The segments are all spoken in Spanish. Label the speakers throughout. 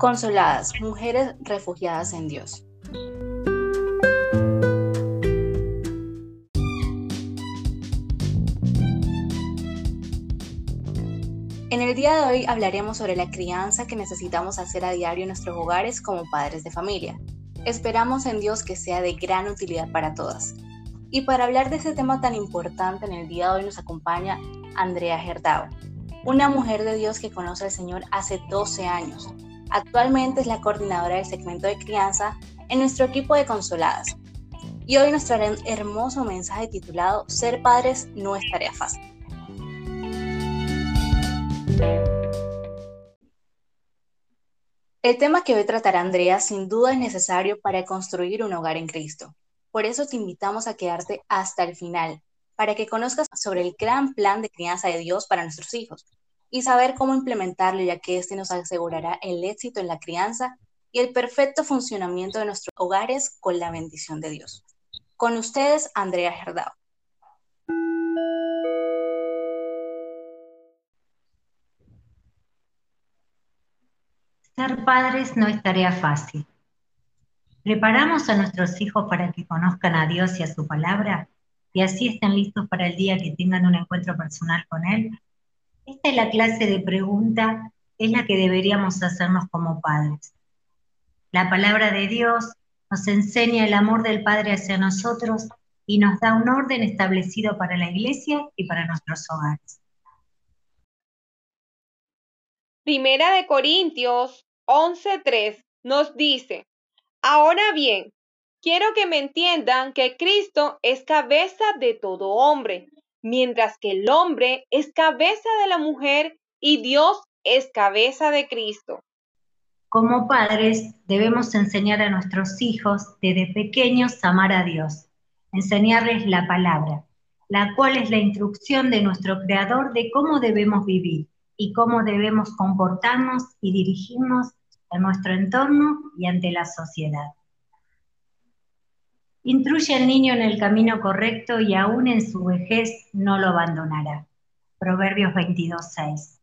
Speaker 1: Consoladas, mujeres refugiadas en Dios. En el día de hoy hablaremos sobre la crianza que necesitamos hacer a diario en nuestros hogares como padres de familia. Esperamos en Dios que sea de gran utilidad para todas. Y para hablar de este tema tan importante en el día de hoy nos acompaña Andrea Gerdao, una mujer de Dios que conoce al Señor hace 12 años. Actualmente es la coordinadora del segmento de crianza en nuestro equipo de consoladas. Y hoy nos traerá un hermoso mensaje titulado Ser padres no es tarea fácil. El tema que hoy tratará Andrea sin duda es necesario para construir un hogar en Cristo. Por eso te invitamos a quedarte hasta el final, para que conozcas sobre el gran plan de crianza de Dios para nuestros hijos y saber cómo implementarlo, ya que este nos asegurará el éxito en la crianza y el perfecto funcionamiento de nuestros hogares con la bendición de Dios. Con ustedes, Andrea Gerdao.
Speaker 2: Ser padres no es tarea fácil. ¿Preparamos a nuestros hijos para que conozcan a Dios y a su palabra y así estén listos para el día que tengan un encuentro personal con Él? Esta es la clase de pregunta, es la que deberíamos hacernos como padres. La palabra de Dios nos enseña el amor del Padre hacia nosotros y nos da un orden establecido para la iglesia y para nuestros hogares.
Speaker 3: Primera de Corintios 11.3 nos dice, ahora bien, quiero que me entiendan que Cristo es cabeza de todo hombre, mientras que el hombre es cabeza de la mujer y Dios es cabeza de Cristo.
Speaker 2: Como padres debemos enseñar a nuestros hijos desde pequeños a amar a Dios, enseñarles la palabra, la cual es la instrucción de nuestro Creador de cómo debemos vivir y cómo debemos comportarnos y dirigirnos en nuestro entorno y ante la sociedad. Intruye al niño en el camino correcto y aún en su vejez no lo abandonará. Proverbios 22.6.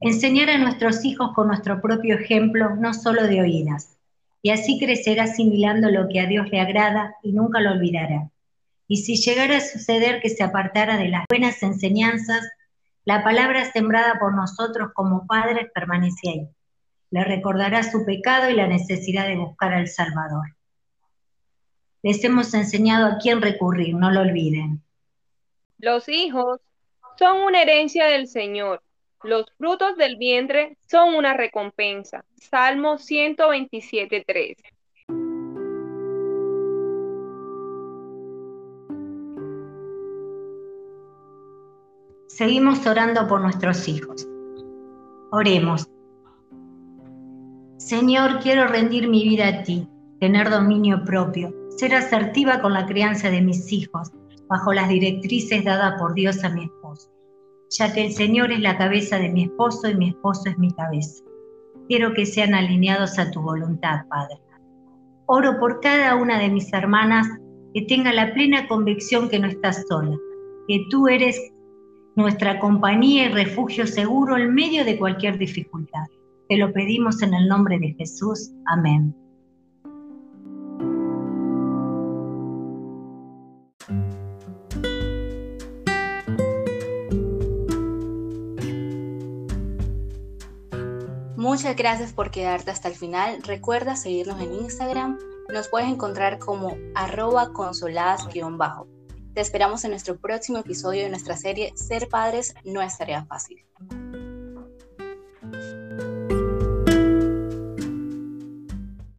Speaker 2: Enseñar a nuestros hijos con nuestro propio ejemplo, no solo de oídas, y así crecerá asimilando lo que a Dios le agrada y nunca lo olvidará. Y si llegara a suceder que se apartara de las buenas enseñanzas, la palabra sembrada por nosotros como padres permanece ahí le recordará su pecado y la necesidad de buscar al Salvador. Les hemos enseñado a quién recurrir, no lo olviden.
Speaker 3: Los hijos son una herencia del Señor. Los frutos del vientre son una recompensa. Salmo 127.3.
Speaker 2: Seguimos orando por nuestros hijos. Oremos. Señor, quiero rendir mi vida a ti, tener dominio propio, ser asertiva con la crianza de mis hijos, bajo las directrices dadas por Dios a mi esposo, ya que el Señor es la cabeza de mi esposo y mi esposo es mi cabeza. Quiero que sean alineados a tu voluntad, Padre. Oro por cada una de mis hermanas que tenga la plena convicción que no estás sola, que tú eres nuestra compañía y refugio seguro en medio de cualquier dificultad. Te lo pedimos en el nombre de Jesús. Amén.
Speaker 1: Muchas gracias por quedarte hasta el final. Recuerda seguirnos en Instagram. Nos puedes encontrar como arroba consoladas-bajo. Te esperamos en nuestro próximo episodio de nuestra serie Ser Padres no es tarea fácil.